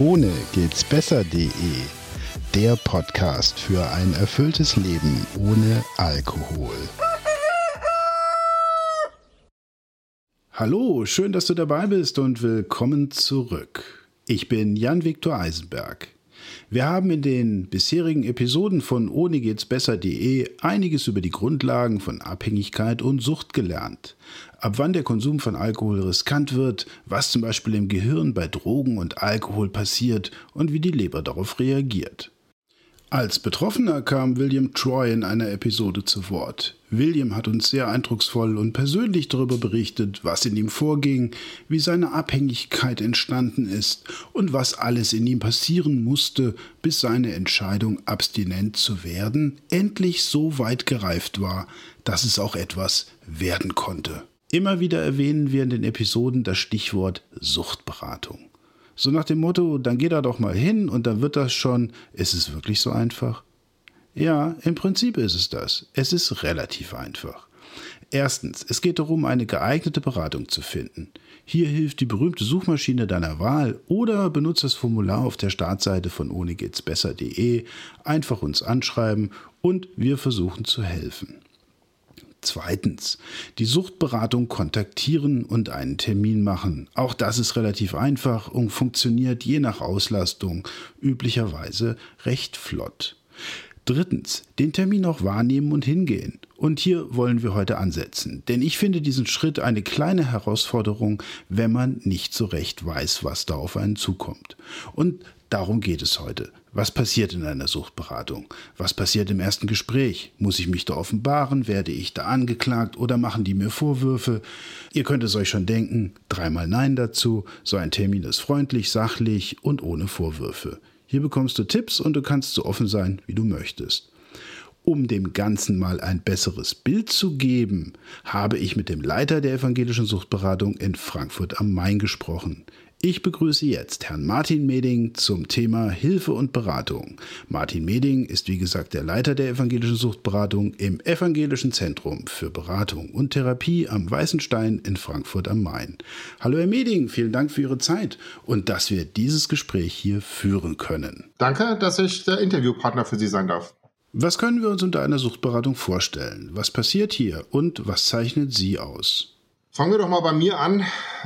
Ohne geht's besser.de. Der Podcast für ein erfülltes Leben ohne Alkohol. Hallo, schön, dass du dabei bist und willkommen zurück. Ich bin Jan-Viktor Eisenberg. Wir haben in den bisherigen Episoden von ohne geht's besser.de einiges über die Grundlagen von Abhängigkeit und Sucht gelernt ab wann der Konsum von Alkohol riskant wird, was zum Beispiel im Gehirn bei Drogen und Alkohol passiert und wie die Leber darauf reagiert. Als Betroffener kam William Troy in einer Episode zu Wort. William hat uns sehr eindrucksvoll und persönlich darüber berichtet, was in ihm vorging, wie seine Abhängigkeit entstanden ist und was alles in ihm passieren musste, bis seine Entscheidung, abstinent zu werden, endlich so weit gereift war, dass es auch etwas werden konnte. Immer wieder erwähnen wir in den Episoden das Stichwort Suchtberatung. So nach dem Motto, dann geh da doch mal hin und dann wird das schon. Ist es wirklich so einfach? Ja, im Prinzip ist es das. Es ist relativ einfach. Erstens, es geht darum, eine geeignete Beratung zu finden. Hier hilft die berühmte Suchmaschine deiner Wahl oder benutzt das Formular auf der Startseite von ohnegehtsbesser.de. Einfach uns anschreiben und wir versuchen zu helfen. Zweitens, die Suchtberatung kontaktieren und einen Termin machen. Auch das ist relativ einfach und funktioniert je nach Auslastung üblicherweise recht flott. Drittens, den Termin auch wahrnehmen und hingehen. Und hier wollen wir heute ansetzen, denn ich finde diesen Schritt eine kleine Herausforderung, wenn man nicht so recht weiß, was da auf einen zukommt. Und darum geht es heute. Was passiert in einer Suchtberatung? Was passiert im ersten Gespräch? Muss ich mich da offenbaren? Werde ich da angeklagt oder machen die mir Vorwürfe? Ihr könnt es euch schon denken, dreimal Nein dazu. So ein Termin ist freundlich, sachlich und ohne Vorwürfe. Hier bekommst du Tipps und du kannst so offen sein, wie du möchtest. Um dem Ganzen mal ein besseres Bild zu geben, habe ich mit dem Leiter der evangelischen Suchtberatung in Frankfurt am Main gesprochen. Ich begrüße jetzt Herrn Martin Meding zum Thema Hilfe und Beratung. Martin Meding ist wie gesagt der Leiter der evangelischen Suchtberatung im Evangelischen Zentrum für Beratung und Therapie am Weißen Stein in Frankfurt am Main. Hallo Herr Meding, vielen Dank für Ihre Zeit und dass wir dieses Gespräch hier führen können. Danke, dass ich der Interviewpartner für Sie sein darf. Was können wir uns unter einer Suchtberatung vorstellen? Was passiert hier und was zeichnet Sie aus? Fangen wir doch mal bei mir an.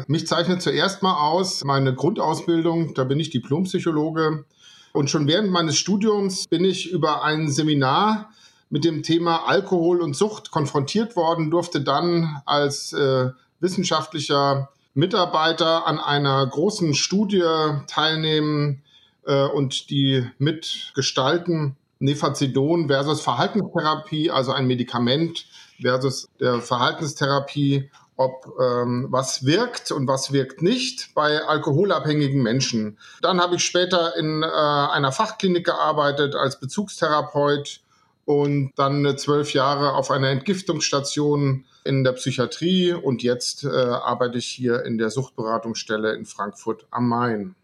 Mich zeichnet zuerst mal aus meine Grundausbildung. Da bin ich Diplompsychologe. Und schon während meines Studiums bin ich über ein Seminar mit dem Thema Alkohol und Sucht konfrontiert worden, durfte dann als äh, wissenschaftlicher Mitarbeiter an einer großen Studie teilnehmen äh, und die mitgestalten. Nefazidon versus Verhaltenstherapie, also ein Medikament versus der Verhaltenstherapie ob ähm, was wirkt und was wirkt nicht bei alkoholabhängigen Menschen. Dann habe ich später in äh, einer Fachklinik gearbeitet als Bezugstherapeut und dann zwölf Jahre auf einer Entgiftungsstation in der Psychiatrie und jetzt äh, arbeite ich hier in der Suchtberatungsstelle in Frankfurt am Main.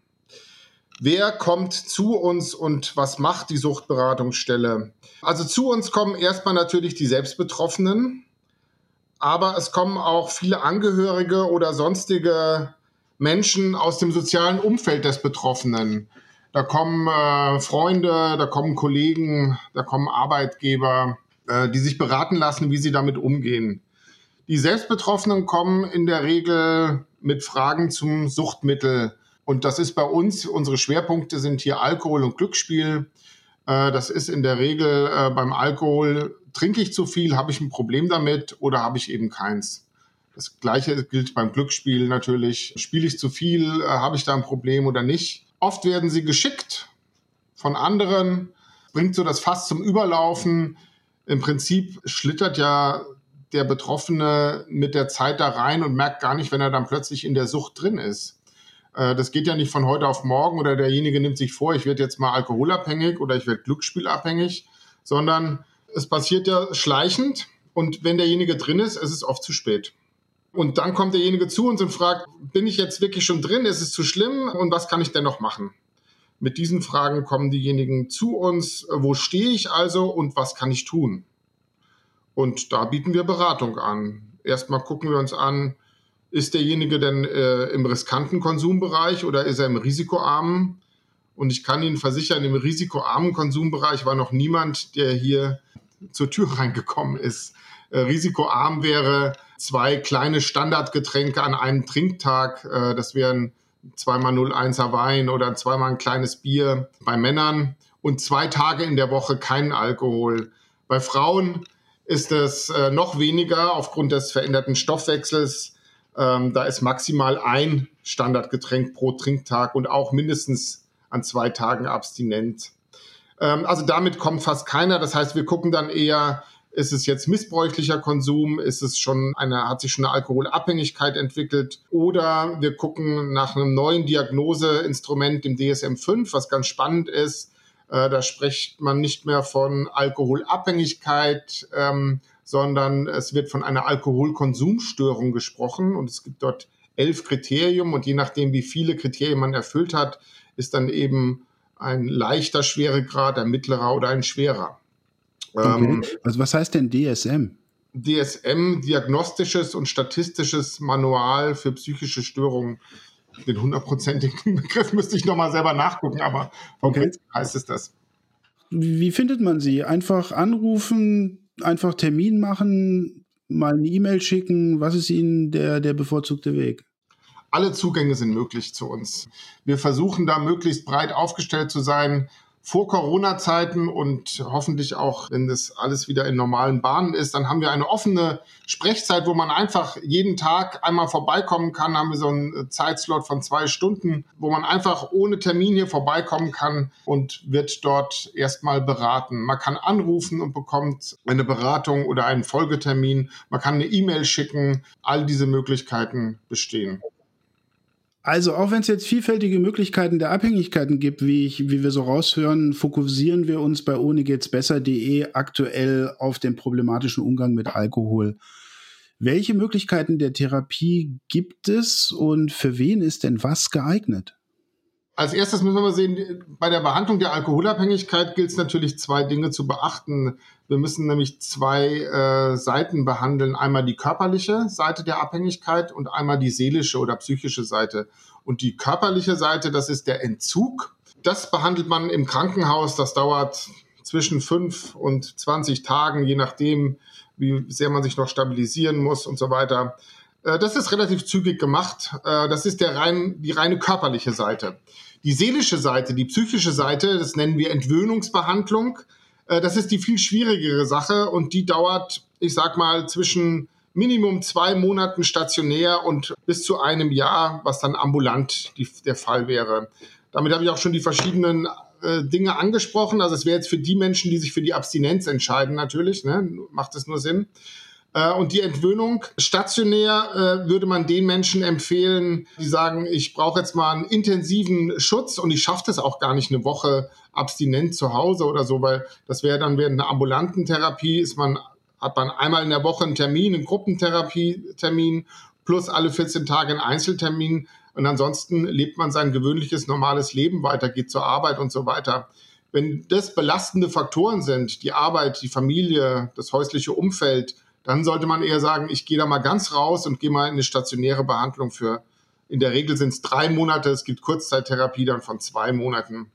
Wer kommt zu uns und was macht die Suchtberatungsstelle? Also zu uns kommen erstmal natürlich die Selbstbetroffenen, aber es kommen auch viele Angehörige oder sonstige Menschen aus dem sozialen Umfeld des Betroffenen. Da kommen äh, Freunde, da kommen Kollegen, da kommen Arbeitgeber, äh, die sich beraten lassen, wie sie damit umgehen. Die Selbstbetroffenen kommen in der Regel mit Fragen zum Suchtmittel. Und das ist bei uns, unsere Schwerpunkte sind hier Alkohol und Glücksspiel. Äh, das ist in der Regel äh, beim Alkohol, trinke ich zu viel, habe ich ein Problem damit oder habe ich eben keins. Das gleiche gilt beim Glücksspiel natürlich. Spiele ich zu viel, äh, habe ich da ein Problem oder nicht? Oft werden sie geschickt von anderen, bringt so das Fass zum Überlaufen. Im Prinzip schlittert ja der Betroffene mit der Zeit da rein und merkt gar nicht, wenn er dann plötzlich in der Sucht drin ist. Äh, das geht ja nicht von heute auf morgen oder derjenige nimmt sich vor, ich werde jetzt mal alkoholabhängig oder ich werde glücksspielabhängig, sondern es passiert ja schleichend und wenn derjenige drin ist, ist es oft zu spät. Und dann kommt derjenige zu uns und fragt, bin ich jetzt wirklich schon drin? Ist es zu schlimm? Und was kann ich denn noch machen? Mit diesen Fragen kommen diejenigen zu uns. Wo stehe ich also und was kann ich tun? Und da bieten wir Beratung an. Erstmal gucken wir uns an, ist derjenige denn äh, im riskanten Konsumbereich oder ist er im risikoarmen? Und ich kann Ihnen versichern, im risikoarmen Konsumbereich war noch niemand, der hier zur Tür reingekommen ist. Äh, risikoarm wäre zwei kleine Standardgetränke an einem Trinktag. Äh, das wären zweimal 01er Wein oder zweimal ein kleines Bier bei Männern und zwei Tage in der Woche keinen Alkohol. Bei Frauen ist es äh, noch weniger aufgrund des veränderten Stoffwechsels. Ähm, da ist maximal ein Standardgetränk pro Trinktag und auch mindestens an zwei Tagen abstinent. Ähm, also damit kommt fast keiner. Das heißt, wir gucken dann eher, ist es jetzt missbräuchlicher Konsum? Ist es schon eine, hat sich schon eine Alkoholabhängigkeit entwickelt? Oder wir gucken nach einem neuen Diagnoseinstrument, dem DSM-5, was ganz spannend ist. Äh, da spricht man nicht mehr von Alkoholabhängigkeit, ähm, sondern es wird von einer Alkoholkonsumstörung gesprochen und es gibt dort elf Kriterien und je nachdem, wie viele Kriterien man erfüllt hat, ist dann eben ein leichter Schweregrad, ein mittlerer oder ein schwerer. Okay. Ähm, also was heißt denn DSM? DSM, Diagnostisches und Statistisches Manual für psychische Störungen den hundertprozentigen Begriff müsste ich nochmal selber nachgucken, aber okay. heißt es das. Wie findet man sie? Einfach anrufen, einfach Termin machen, mal eine E-Mail schicken. Was ist Ihnen der, der bevorzugte Weg? Alle Zugänge sind möglich zu uns. Wir versuchen da möglichst breit aufgestellt zu sein vor Corona-Zeiten und hoffentlich auch, wenn das alles wieder in normalen Bahnen ist, dann haben wir eine offene Sprechzeit, wo man einfach jeden Tag einmal vorbeikommen kann. Haben wir so einen Zeitslot von zwei Stunden, wo man einfach ohne Termin hier vorbeikommen kann und wird dort erstmal beraten. Man kann anrufen und bekommt eine Beratung oder einen Folgetermin. Man kann eine E-Mail schicken. All diese Möglichkeiten bestehen. Also auch wenn es jetzt vielfältige Möglichkeiten der Abhängigkeiten gibt, wie, ich, wie wir so raushören, fokussieren wir uns bei ohnegehtsbesser.de aktuell auf den problematischen Umgang mit Alkohol. Welche Möglichkeiten der Therapie gibt es und für wen ist denn was geeignet? Als erstes müssen wir mal sehen, bei der Behandlung der Alkoholabhängigkeit gilt es natürlich zwei Dinge zu beachten. Wir müssen nämlich zwei äh, Seiten behandeln. Einmal die körperliche Seite der Abhängigkeit und einmal die seelische oder psychische Seite. Und die körperliche Seite, das ist der Entzug. Das behandelt man im Krankenhaus. Das dauert zwischen fünf und 20 Tagen, je nachdem, wie sehr man sich noch stabilisieren muss und so weiter. Äh, das ist relativ zügig gemacht. Äh, das ist der rein, die reine körperliche Seite. Die seelische Seite, die psychische Seite, das nennen wir Entwöhnungsbehandlung. Äh, das ist die viel schwierigere Sache und die dauert, ich sag mal, zwischen Minimum zwei Monaten stationär und bis zu einem Jahr, was dann ambulant die, der Fall wäre. Damit habe ich auch schon die verschiedenen Dinge angesprochen. Also es wäre jetzt für die Menschen, die sich für die Abstinenz entscheiden, natürlich, ne? macht es nur Sinn. Äh, und die Entwöhnung stationär äh, würde man den Menschen empfehlen, die sagen, ich brauche jetzt mal einen intensiven Schutz und ich schaffe das auch gar nicht eine Woche abstinent zu Hause oder so, weil das wäre dann während einer ambulanten Therapie ist man hat man einmal in der Woche einen Termin, einen Gruppentherapie-Termin plus alle 14 Tage einen Einzeltermin und ansonsten lebt man sein gewöhnliches normales Leben weiter, geht zur Arbeit und so weiter. Wenn das belastende Faktoren sind, die Arbeit, die Familie, das häusliche Umfeld, dann sollte man eher sagen, ich gehe da mal ganz raus und gehe mal in eine stationäre Behandlung für. In der Regel sind es drei Monate, es gibt Kurzzeittherapie dann von zwei Monaten.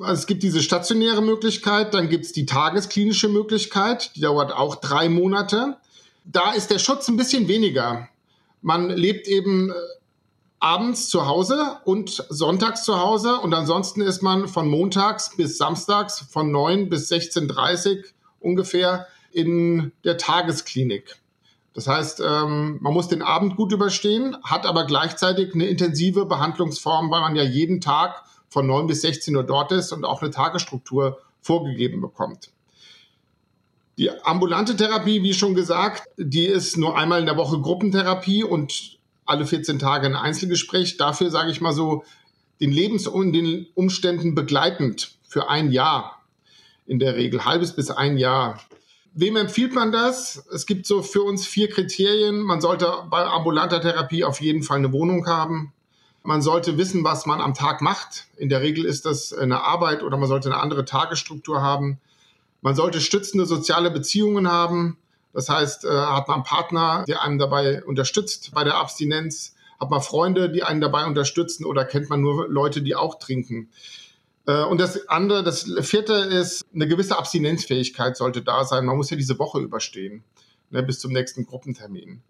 Also es gibt diese stationäre Möglichkeit, dann gibt es die tagesklinische Möglichkeit, die dauert auch drei Monate. Da ist der Schutz ein bisschen weniger. Man lebt eben äh, abends zu Hause und sonntags zu Hause und ansonsten ist man von montags bis samstags von 9 bis 16.30 Uhr ungefähr in der Tagesklinik. Das heißt, ähm, man muss den Abend gut überstehen, hat aber gleichzeitig eine intensive Behandlungsform, weil man ja jeden Tag von 9 bis 16 Uhr dort ist und auch eine Tagesstruktur vorgegeben bekommt. Die ambulante Therapie, wie schon gesagt, die ist nur einmal in der Woche Gruppentherapie und alle 14 Tage ein Einzelgespräch. Dafür sage ich mal so, den Lebens- und den Umständen begleitend für ein Jahr in der Regel, halbes bis ein Jahr. Wem empfiehlt man das? Es gibt so für uns vier Kriterien. Man sollte bei ambulanter Therapie auf jeden Fall eine Wohnung haben. Man sollte wissen, was man am Tag macht. In der Regel ist das eine Arbeit oder man sollte eine andere Tagesstruktur haben. Man sollte stützende soziale Beziehungen haben. Das heißt, äh, hat man einen Partner, der einem dabei unterstützt bei der Abstinenz? Hat man Freunde, die einen dabei unterstützen oder kennt man nur Leute, die auch trinken? Äh, und das andere, das vierte ist, eine gewisse Abstinenzfähigkeit sollte da sein. Man muss ja diese Woche überstehen, ne, bis zum nächsten Gruppentermin.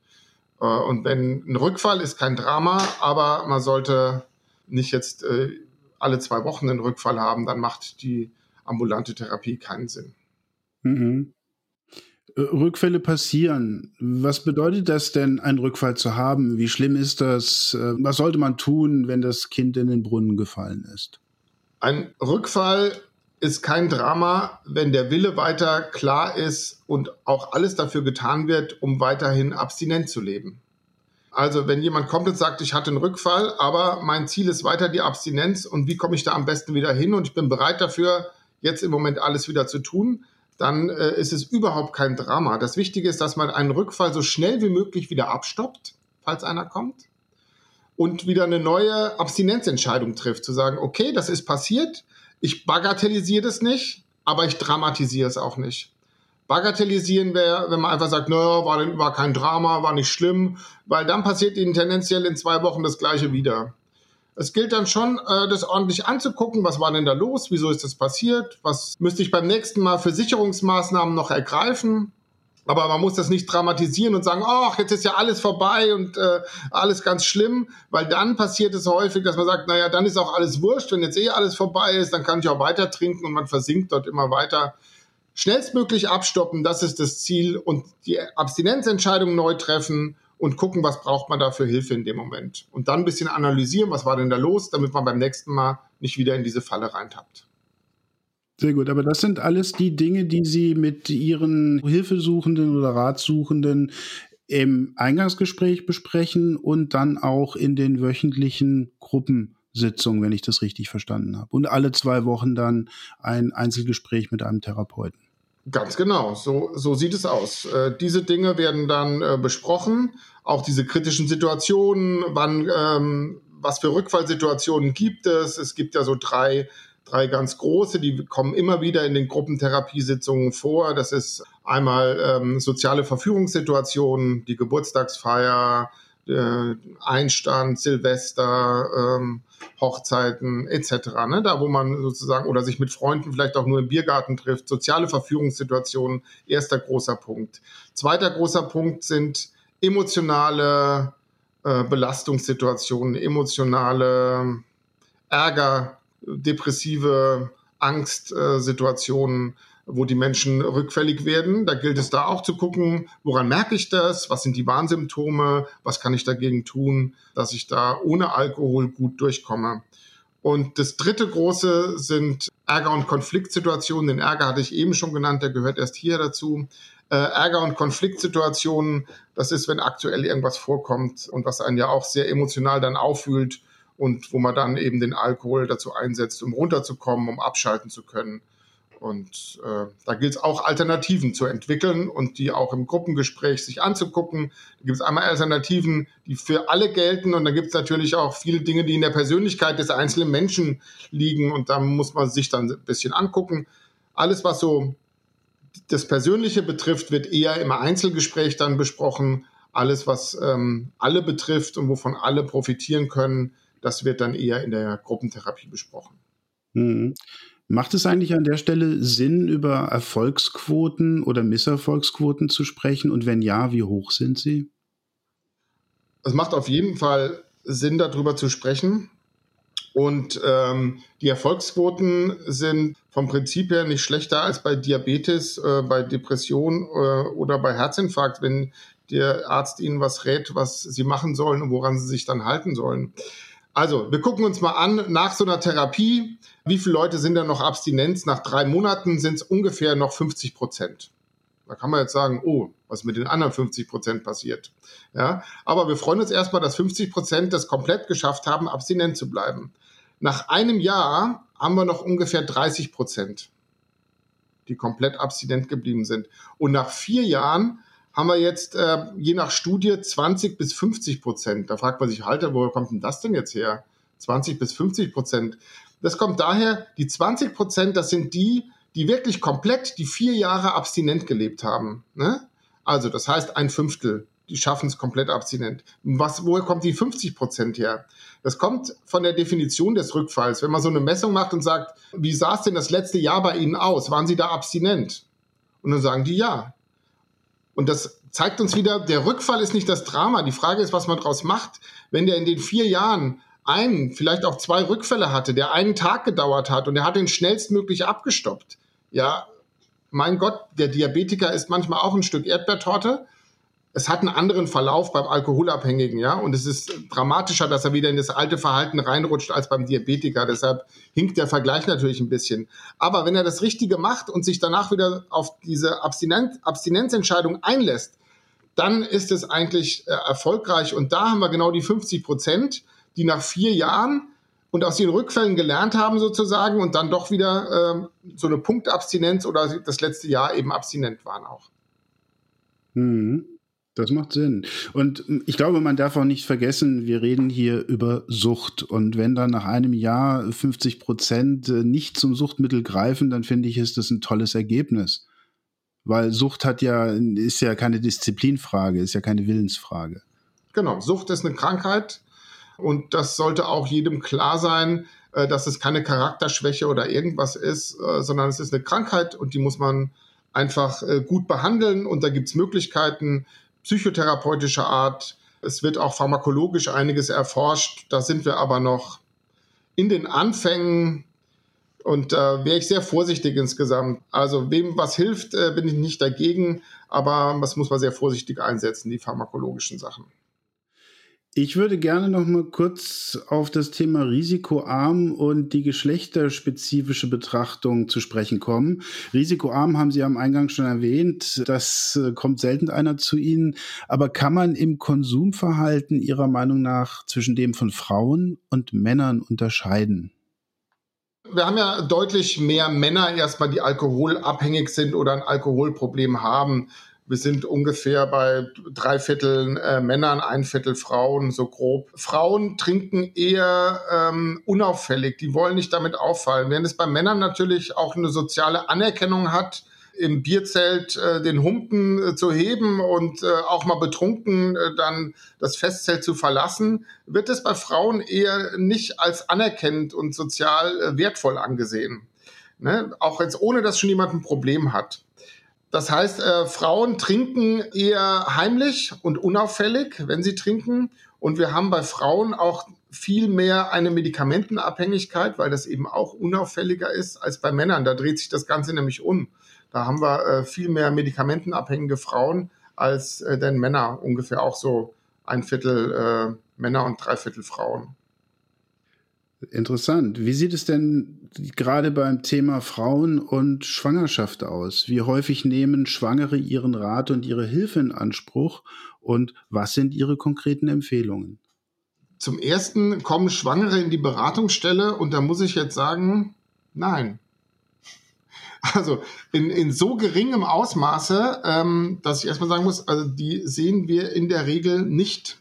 Äh, und wenn ein Rückfall ist kein Drama, aber man sollte nicht jetzt äh, alle zwei Wochen einen Rückfall haben, dann macht die ambulante Therapie keinen Sinn. Mhm. Rückfälle passieren. Was bedeutet das denn, einen Rückfall zu haben? Wie schlimm ist das? Was sollte man tun, wenn das Kind in den Brunnen gefallen ist? Ein Rückfall ist kein Drama, wenn der Wille weiter klar ist und auch alles dafür getan wird, um weiterhin abstinent zu leben. Also wenn jemand kommt und sagt, ich hatte einen Rückfall, aber mein Ziel ist weiter die Abstinenz und wie komme ich da am besten wieder hin und ich bin bereit dafür, jetzt im Moment alles wieder zu tun, dann äh, ist es überhaupt kein Drama. Das Wichtige ist, dass man einen Rückfall so schnell wie möglich wieder abstoppt, falls einer kommt und wieder eine neue Abstinenzentscheidung trifft, zu sagen, okay, das ist passiert, ich bagatellisiere das nicht, aber ich dramatisiere es auch nicht. Bagatellisieren wäre, wenn man einfach sagt, naja, war, war kein Drama, war nicht schlimm, weil dann passiert ihnen tendenziell in zwei Wochen das gleiche wieder. Es gilt dann schon, äh, das ordentlich anzugucken, was war denn da los, wieso ist das passiert, was müsste ich beim nächsten Mal für Sicherungsmaßnahmen noch ergreifen, aber man muss das nicht dramatisieren und sagen, ach, jetzt ist ja alles vorbei und äh, alles ganz schlimm, weil dann passiert es häufig, dass man sagt, naja, dann ist auch alles wurscht, wenn jetzt eh alles vorbei ist, dann kann ich auch weiter trinken und man versinkt dort immer weiter. Schnellstmöglich abstoppen, das ist das Ziel und die Abstinenzentscheidung neu treffen und gucken, was braucht man da für Hilfe in dem Moment. Und dann ein bisschen analysieren, was war denn da los, damit man beim nächsten Mal nicht wieder in diese Falle reintappt. Sehr gut, aber das sind alles die Dinge, die Sie mit Ihren Hilfesuchenden oder Ratsuchenden im Eingangsgespräch besprechen und dann auch in den wöchentlichen Gruppensitzungen, wenn ich das richtig verstanden habe. Und alle zwei Wochen dann ein Einzelgespräch mit einem Therapeuten. Ganz genau, so, so sieht es aus. Äh, diese Dinge werden dann äh, besprochen, auch diese kritischen Situationen, wann, ähm, was für Rückfallsituationen gibt es. Es gibt ja so drei drei ganz große, die kommen immer wieder in den Gruppentherapiesitzungen vor. Das ist einmal ähm, soziale Verführungssituationen, die Geburtstagsfeier, äh, Einstand, Silvester, ähm, Hochzeiten etc. Ne? Da, wo man sozusagen oder sich mit Freunden vielleicht auch nur im Biergarten trifft. Soziale Verführungssituationen, erster großer Punkt. Zweiter großer Punkt sind emotionale äh, Belastungssituationen, emotionale Ärger, depressive Angstsituationen, wo die Menschen rückfällig werden. Da gilt es da auch zu gucken, woran merke ich das? Was sind die Warnsymptome? Was kann ich dagegen tun, dass ich da ohne Alkohol gut durchkomme? Und das dritte große sind Ärger- und Konfliktsituationen. Den Ärger hatte ich eben schon genannt, der gehört erst hier dazu. Äh, Ärger- und Konfliktsituationen, das ist, wenn aktuell irgendwas vorkommt und was einen ja auch sehr emotional dann auffühlt und wo man dann eben den Alkohol dazu einsetzt, um runterzukommen, um abschalten zu können. Und äh, da gilt es auch Alternativen zu entwickeln und die auch im Gruppengespräch sich anzugucken. Da gibt es einmal Alternativen, die für alle gelten und da gibt es natürlich auch viele Dinge, die in der Persönlichkeit des einzelnen Menschen liegen und da muss man sich dann ein bisschen angucken. Alles, was so das Persönliche betrifft, wird eher im Einzelgespräch dann besprochen. Alles, was ähm, alle betrifft und wovon alle profitieren können, das wird dann eher in der Gruppentherapie besprochen. Mhm. Macht es eigentlich an der Stelle Sinn, über Erfolgsquoten oder Misserfolgsquoten zu sprechen? Und wenn ja, wie hoch sind sie? Es macht auf jeden Fall Sinn, darüber zu sprechen. Und ähm, die Erfolgsquoten sind vom Prinzip her nicht schlechter als bei Diabetes, äh, bei Depression äh, oder bei Herzinfarkt, wenn der Arzt ihnen was rät, was sie machen sollen und woran sie sich dann halten sollen. Also, wir gucken uns mal an, nach so einer Therapie, wie viele Leute sind da noch Abstinenz? Nach drei Monaten sind es ungefähr noch 50 Prozent. Da kann man jetzt sagen, oh, was mit den anderen 50 Prozent passiert. Ja, aber wir freuen uns erstmal, dass 50 Prozent das komplett geschafft haben, abstinent zu bleiben. Nach einem Jahr haben wir noch ungefähr 30 Prozent, die komplett abstinent geblieben sind. Und nach vier Jahren haben wir jetzt äh, je nach Studie 20 bis 50 Prozent. Da fragt man sich, Halter, woher kommt denn das denn jetzt her? 20 bis 50 Prozent. Das kommt daher, die 20 Prozent, das sind die, die wirklich komplett die vier Jahre abstinent gelebt haben. Ne? Also das heißt ein Fünftel die schaffen es komplett abstinent. Was, woher kommt die 50 Prozent her? Das kommt von der Definition des Rückfalls. Wenn man so eine Messung macht und sagt, wie sah es denn das letzte Jahr bei Ihnen aus? Waren Sie da abstinent? Und dann sagen die ja. Und das zeigt uns wieder, der Rückfall ist nicht das Drama. Die Frage ist, was man daraus macht. Wenn der in den vier Jahren einen, vielleicht auch zwei Rückfälle hatte, der einen Tag gedauert hat und er hat den schnellstmöglich abgestoppt. Ja, mein Gott, der Diabetiker ist manchmal auch ein Stück Erdbeertorte es hat einen anderen Verlauf beim Alkoholabhängigen, ja, und es ist dramatischer, dass er wieder in das alte Verhalten reinrutscht als beim Diabetiker. Deshalb hinkt der Vergleich natürlich ein bisschen. Aber wenn er das Richtige macht und sich danach wieder auf diese Abstinenz, Abstinenzentscheidung einlässt, dann ist es eigentlich äh, erfolgreich. Und da haben wir genau die 50 Prozent, die nach vier Jahren und aus den Rückfällen gelernt haben sozusagen und dann doch wieder äh, so eine Punktabstinenz oder das letzte Jahr eben abstinent waren auch. Mhm. Das macht Sinn. Und hm, ich glaube, man darf auch nicht vergessen, wir reden hier über Sucht. Und wenn dann nach einem Jahr 50 Prozent äh, nicht zum Suchtmittel greifen, dann finde ich, ist das ein tolles Ergebnis. Weil Sucht hat ja, ist ja keine Disziplinfrage, ist ja keine Willensfrage. Genau, Sucht ist eine Krankheit. Und das sollte auch jedem klar sein, äh, dass es keine Charakterschwäche oder irgendwas ist, äh, sondern es ist eine Krankheit und die muss man einfach gut behandeln. Und da gibt es Möglichkeiten, psychotherapeutischer Art. Es wird auch pharmakologisch einiges erforscht. Da sind wir aber noch in den Anfängen und äh, wäre ich sehr vorsichtig insgesamt. Also wem was hilft, äh, bin ich nicht dagegen, aber das muss man sehr vorsichtig einsetzen, die pharmakologischen Sachen. Ich würde gerne noch mal kurz auf das Thema Risikoarm und die geschlechterspezifische Betrachtung zu sprechen kommen. Risikoarm haben Sie am Eingang schon erwähnt. Das äh, kommt selten einer zu Ihnen. Aber kann man im Konsumverhalten Ihrer Meinung nach zwischen dem von Frauen und Männern unterscheiden? Wir haben ja deutlich mehr Männer erstmal, die alkoholabhängig sind oder ein Alkoholproblem haben. Wir sind ungefähr bei drei Vierteln äh, Männern, ein Viertel Frauen, so grob. Frauen trinken eher ähm, unauffällig, die wollen nicht damit auffallen. Während es bei Männern natürlich auch eine soziale Anerkennung hat, im Bierzelt äh, den Humpen äh, zu heben und äh, auch mal betrunken äh, dann das Festzelt zu verlassen, wird es bei Frauen eher nicht als anerkennend und sozial äh, wertvoll angesehen. Ne? Auch jetzt ohne, dass schon jemand ein Problem hat. Das heißt, äh, Frauen trinken eher heimlich und unauffällig, wenn sie trinken. Und wir haben bei Frauen auch viel mehr eine Medikamentenabhängigkeit, weil das eben auch unauffälliger ist als bei Männern. Da dreht sich das Ganze nämlich um. Da haben wir äh, viel mehr medikamentenabhängige Frauen als äh, denn Männer. Ungefähr auch so ein Viertel äh, Männer und drei Viertel Frauen. Interessant. Wie sieht es denn gerade beim Thema Frauen und Schwangerschaft aus? Wie häufig nehmen Schwangere ihren Rat und ihre Hilfe in Anspruch? Und was sind Ihre konkreten Empfehlungen? Zum ersten kommen Schwangere in die Beratungsstelle und da muss ich jetzt sagen, nein. Also in, in so geringem Ausmaße, ähm, dass ich erstmal sagen muss, also die sehen wir in der Regel nicht.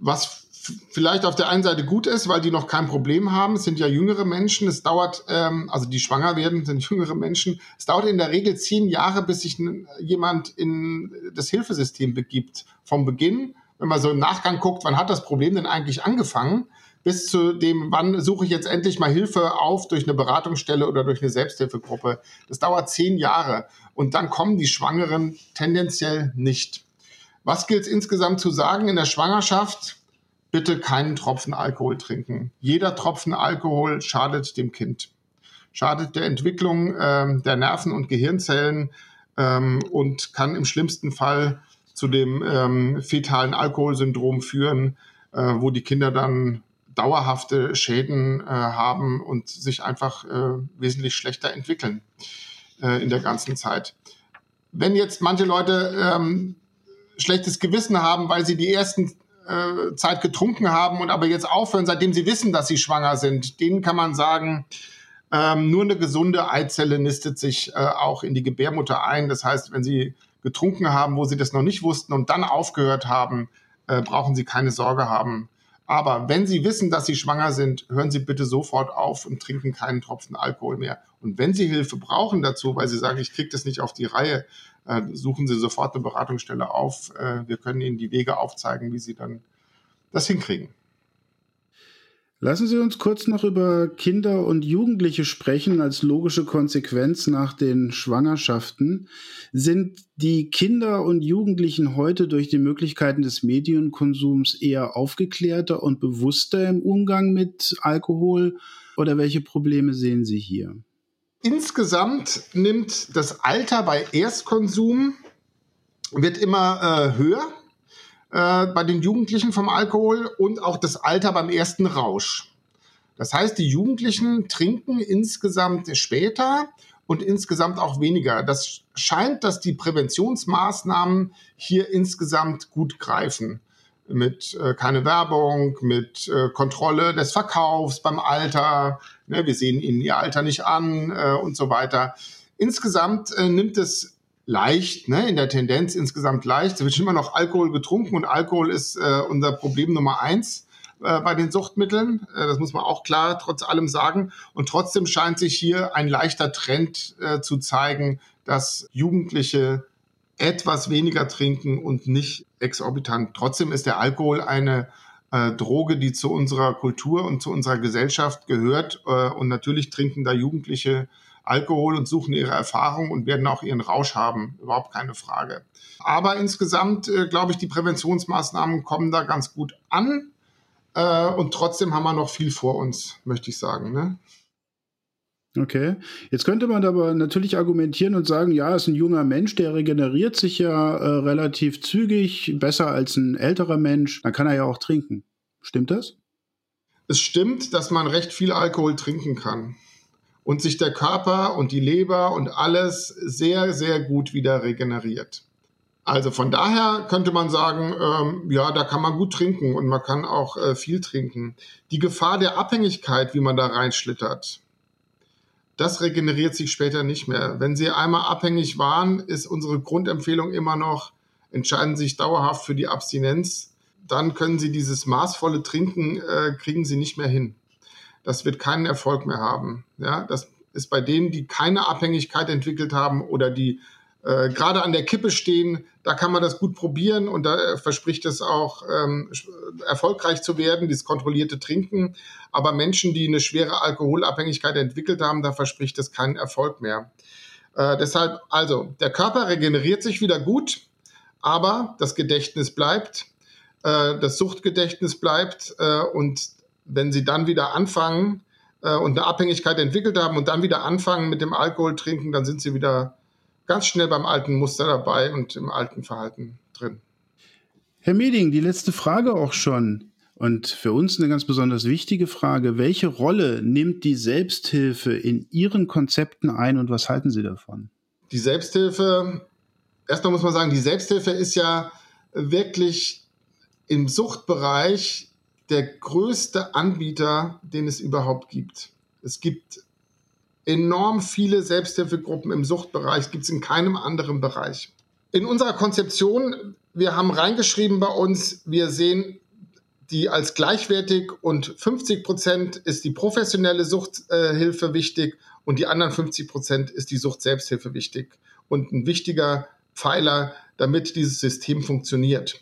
Was vielleicht auf der einen Seite gut ist, weil die noch kein Problem haben. Es sind ja jüngere Menschen. Es dauert, ähm, also die schwanger werden, sind jüngere Menschen. Es dauert in der Regel zehn Jahre, bis sich jemand in das Hilfesystem begibt. Vom Beginn, wenn man so im Nachgang guckt, wann hat das Problem denn eigentlich angefangen, bis zu dem, wann suche ich jetzt endlich mal Hilfe auf durch eine Beratungsstelle oder durch eine Selbsthilfegruppe. Das dauert zehn Jahre. Und dann kommen die Schwangeren tendenziell nicht. Was gilt es insgesamt zu sagen in der Schwangerschaft? Bitte keinen Tropfen Alkohol trinken. Jeder Tropfen Alkohol schadet dem Kind, schadet der Entwicklung ähm, der Nerven und Gehirnzellen ähm, und kann im schlimmsten Fall zu dem ähm, fetalen Alkoholsyndrom führen, äh, wo die Kinder dann dauerhafte Schäden äh, haben und sich einfach äh, wesentlich schlechter entwickeln äh, in der ganzen Zeit. Wenn jetzt manche Leute ähm, schlechtes Gewissen haben, weil sie die ersten äh, Zeit getrunken haben und aber jetzt aufhören, seitdem sie wissen, dass sie schwanger sind, denen kann man sagen, ähm, nur eine gesunde Eizelle nistet sich äh, auch in die Gebärmutter ein. Das heißt, wenn sie getrunken haben, wo sie das noch nicht wussten und dann aufgehört haben, äh, brauchen sie keine Sorge haben. Aber wenn Sie wissen, dass Sie schwanger sind, hören Sie bitte sofort auf und trinken keinen Tropfen Alkohol mehr. Und wenn Sie Hilfe brauchen dazu, weil Sie sagen, ich kriege das nicht auf die Reihe, äh, suchen Sie sofort eine Beratungsstelle auf. Äh, wir können Ihnen die Wege aufzeigen, wie Sie dann das hinkriegen. Lassen Sie uns kurz noch über Kinder und Jugendliche sprechen als logische Konsequenz nach den Schwangerschaften. Sind die Kinder und Jugendlichen heute durch die Möglichkeiten des Medienkonsums eher aufgeklärter und bewusster im Umgang mit Alkohol oder welche Probleme sehen Sie hier? Insgesamt nimmt das Alter bei Erstkonsum wird immer äh, höher äh, bei den Jugendlichen vom Alkohol und auch das Alter beim ersten Rausch. Das heißt, die Jugendlichen trinken insgesamt später und insgesamt auch weniger. Das scheint, dass die Präventionsmaßnahmen hier insgesamt gut greifen. Mit äh, keine Werbung, mit äh, Kontrolle des Verkaufs beim Alter. Ne, wir sehen ihnen ihr Alter nicht an äh, und so weiter. Insgesamt äh, nimmt es leicht, ne, in der Tendenz insgesamt leicht. Es wird immer noch Alkohol getrunken und Alkohol ist äh, unser Problem Nummer eins äh, bei den Suchtmitteln. Äh, das muss man auch klar trotz allem sagen. Und trotzdem scheint sich hier ein leichter Trend äh, zu zeigen, dass Jugendliche etwas weniger trinken und nicht exorbitant. Trotzdem ist der Alkohol eine äh, Droge, die zu unserer Kultur und zu unserer Gesellschaft gehört. Äh, und natürlich trinken da Jugendliche Alkohol und suchen ihre Erfahrung und werden auch ihren Rausch haben. Überhaupt keine Frage. Aber insgesamt äh, glaube ich, die Präventionsmaßnahmen kommen da ganz gut an. Äh, und trotzdem haben wir noch viel vor uns, möchte ich sagen. Ne? Okay. Jetzt könnte man aber natürlich argumentieren und sagen, ja, ist ein junger Mensch, der regeneriert sich ja äh, relativ zügig, besser als ein älterer Mensch. Dann kann er ja auch trinken. Stimmt das? Es stimmt, dass man recht viel Alkohol trinken kann und sich der Körper und die Leber und alles sehr, sehr gut wieder regeneriert. Also von daher könnte man sagen, ähm, ja, da kann man gut trinken und man kann auch äh, viel trinken. Die Gefahr der Abhängigkeit, wie man da reinschlittert, das regeneriert sich später nicht mehr. Wenn Sie einmal abhängig waren, ist unsere Grundempfehlung immer noch, entscheiden Sie sich dauerhaft für die Abstinenz, dann können Sie dieses maßvolle Trinken, äh, kriegen Sie nicht mehr hin das wird keinen Erfolg mehr haben. Ja, das ist bei denen, die keine Abhängigkeit entwickelt haben oder die äh, gerade an der Kippe stehen, da kann man das gut probieren und da verspricht es auch ähm, erfolgreich zu werden, dieses kontrollierte Trinken. Aber Menschen, die eine schwere Alkoholabhängigkeit entwickelt haben, da verspricht es keinen Erfolg mehr. Äh, deshalb, also, der Körper regeneriert sich wieder gut, aber das Gedächtnis bleibt, äh, das Suchtgedächtnis bleibt äh, und wenn sie dann wieder anfangen äh, und eine Abhängigkeit entwickelt haben und dann wieder anfangen mit dem Alkohol trinken, dann sind sie wieder ganz schnell beim alten Muster dabei und im alten Verhalten drin. Herr Meding, die letzte Frage auch schon. Und für uns eine ganz besonders wichtige Frage. Welche Rolle nimmt die Selbsthilfe in Ihren Konzepten ein und was halten Sie davon? Die Selbsthilfe, erstmal muss man sagen, die Selbsthilfe ist ja wirklich im Suchtbereich der größte Anbieter, den es überhaupt gibt. Es gibt enorm viele Selbsthilfegruppen im Suchtbereich, gibt es in keinem anderen Bereich. In unserer Konzeption, wir haben reingeschrieben bei uns, wir sehen die als gleichwertig und 50 Prozent ist die professionelle Suchthilfe äh, wichtig und die anderen 50 Prozent ist die Sucht-Selbsthilfe wichtig und ein wichtiger Pfeiler, damit dieses System funktioniert.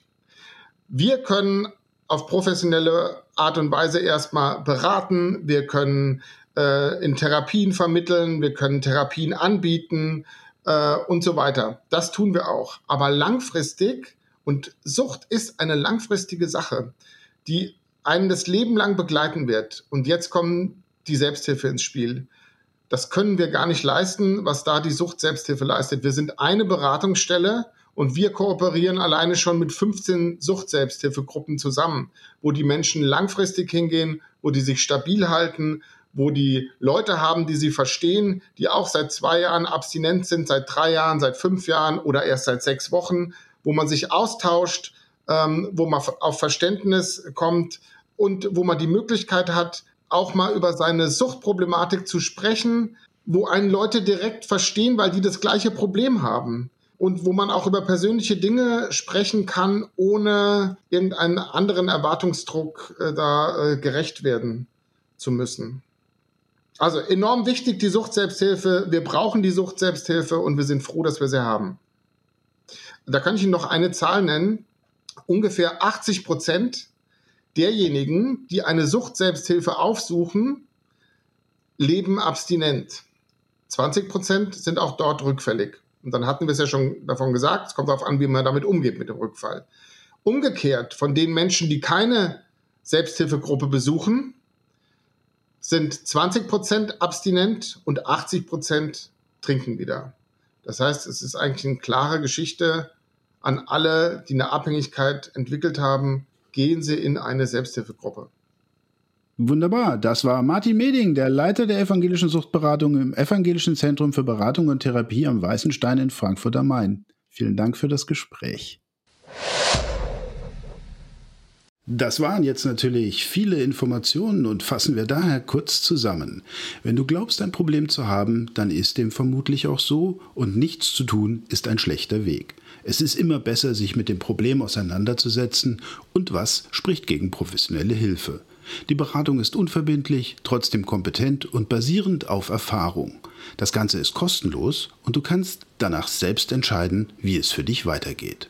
Wir können auf professionelle Art und Weise erstmal beraten. Wir können äh, in Therapien vermitteln, wir können Therapien anbieten äh, und so weiter. Das tun wir auch. Aber langfristig, und Sucht ist eine langfristige Sache, die einen das Leben lang begleiten wird. Und jetzt kommen die Selbsthilfe ins Spiel. Das können wir gar nicht leisten, was da die Sucht Selbsthilfe leistet. Wir sind eine Beratungsstelle und wir kooperieren alleine schon mit 15 Sucht-Selbsthilfegruppen zusammen, wo die Menschen langfristig hingehen, wo die sich stabil halten, wo die Leute haben, die sie verstehen, die auch seit zwei Jahren abstinent sind, seit drei Jahren, seit fünf Jahren oder erst seit sechs Wochen, wo man sich austauscht, ähm, wo man auf Verständnis kommt und wo man die Möglichkeit hat, auch mal über seine Suchtproblematik zu sprechen, wo einen Leute direkt verstehen, weil die das gleiche Problem haben und wo man auch über persönliche Dinge sprechen kann, ohne irgendeinen anderen Erwartungsdruck äh, da äh, gerecht werden zu müssen. Also enorm wichtig die Sucht-Selbsthilfe. Wir brauchen die Sucht-Selbsthilfe und wir sind froh, dass wir sie haben. Da kann ich Ihnen noch eine Zahl nennen. Ungefähr 80 Prozent derjenigen, die eine Sucht-Selbsthilfe aufsuchen, leben abstinent. 20 Prozent sind auch dort rückfällig. Und dann hatten wir es ja schon davon gesagt, es kommt darauf an, wie man damit umgeht mit dem Rückfall. Umgekehrt, von den Menschen, die keine Selbsthilfegruppe besuchen, sind 20 Prozent abstinent und 80 Prozent trinken wieder. Das heißt, es ist eigentlich eine klare Geschichte an alle, die eine Abhängigkeit entwickelt haben, gehen Sie in eine Selbsthilfegruppe. Wunderbar. Das war Martin Meding, der Leiter der evangelischen Suchtberatung im Evangelischen Zentrum für Beratung und Therapie am Weißenstein in Frankfurt am Main. Vielen Dank für das Gespräch. Das waren jetzt natürlich viele Informationen und fassen wir daher kurz zusammen. Wenn du glaubst, ein Problem zu haben, dann ist dem vermutlich auch so und nichts zu tun ist ein schlechter Weg. Es ist immer besser, sich mit dem Problem auseinanderzusetzen und was spricht gegen professionelle Hilfe. Die Beratung ist unverbindlich, trotzdem kompetent und basierend auf Erfahrung. Das Ganze ist kostenlos und du kannst danach selbst entscheiden, wie es für dich weitergeht.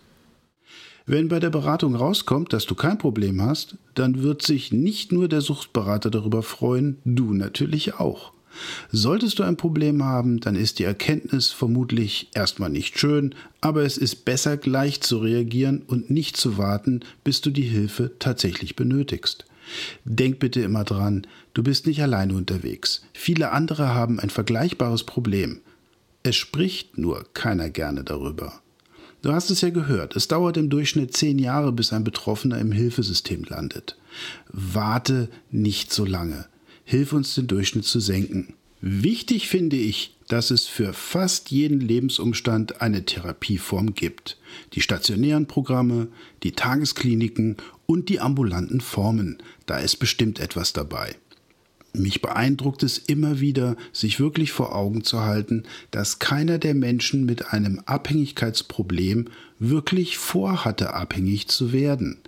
Wenn bei der Beratung rauskommt, dass du kein Problem hast, dann wird sich nicht nur der Suchtberater darüber freuen, du natürlich auch. Solltest du ein Problem haben, dann ist die Erkenntnis vermutlich erstmal nicht schön, aber es ist besser gleich zu reagieren und nicht zu warten, bis du die Hilfe tatsächlich benötigst. Denk bitte immer dran, du bist nicht alleine unterwegs. Viele andere haben ein vergleichbares Problem. Es spricht nur keiner gerne darüber. Du hast es ja gehört, es dauert im Durchschnitt zehn Jahre, bis ein Betroffener im Hilfesystem landet. Warte nicht so lange. Hilf uns den Durchschnitt zu senken. Wichtig finde ich, dass es für fast jeden Lebensumstand eine Therapieform gibt. Die stationären Programme, die Tageskliniken und die ambulanten Formen. Da ist bestimmt etwas dabei. Mich beeindruckt es immer wieder, sich wirklich vor Augen zu halten, dass keiner der Menschen mit einem Abhängigkeitsproblem wirklich vorhatte, abhängig zu werden.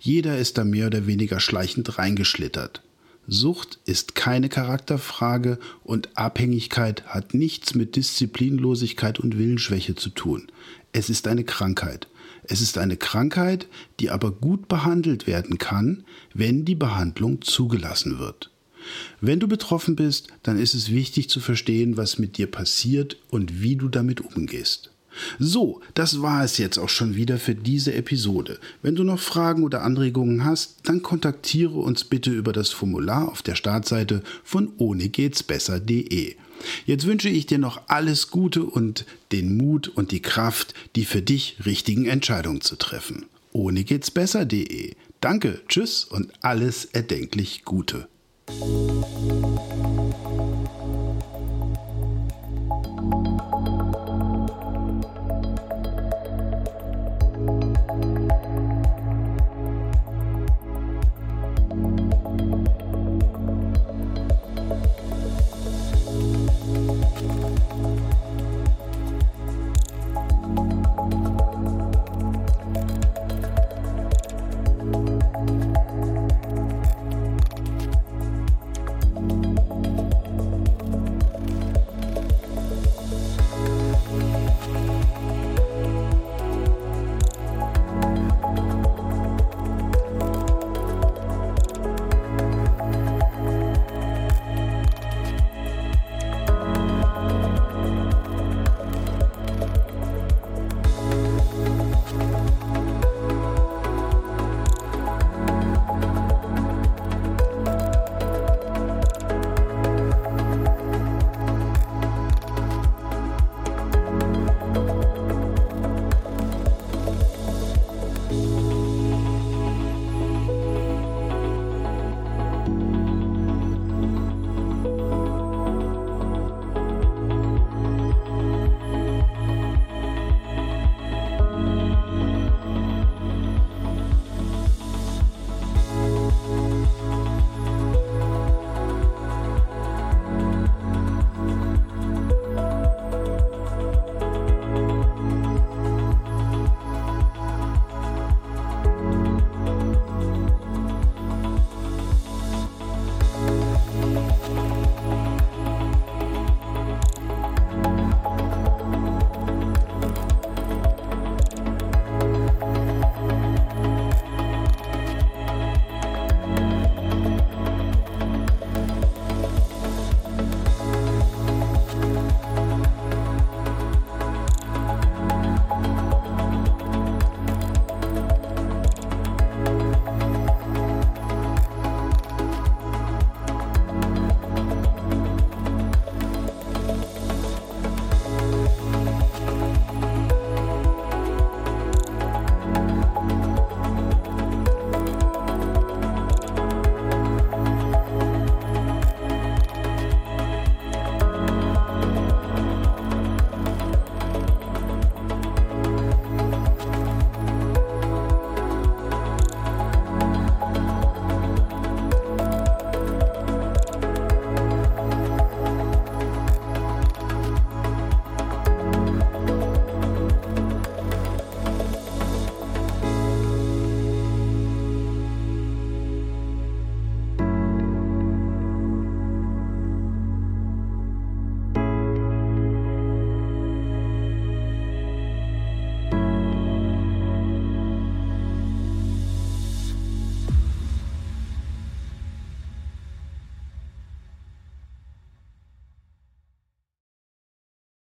Jeder ist da mehr oder weniger schleichend reingeschlittert. Sucht ist keine Charakterfrage und Abhängigkeit hat nichts mit Disziplinlosigkeit und Willensschwäche zu tun. Es ist eine Krankheit. Es ist eine Krankheit, die aber gut behandelt werden kann, wenn die Behandlung zugelassen wird. Wenn du betroffen bist, dann ist es wichtig zu verstehen, was mit dir passiert und wie du damit umgehst. So, das war es jetzt auch schon wieder für diese Episode. Wenn du noch Fragen oder Anregungen hast, dann kontaktiere uns bitte über das Formular auf der Startseite von ohnegehtsbesser.de. Jetzt wünsche ich dir noch alles Gute und den Mut und die Kraft, die für dich richtigen Entscheidungen zu treffen. Ohnegehtsbesser.de. Danke, tschüss und alles erdenklich Gute. よしよしよしよしよし。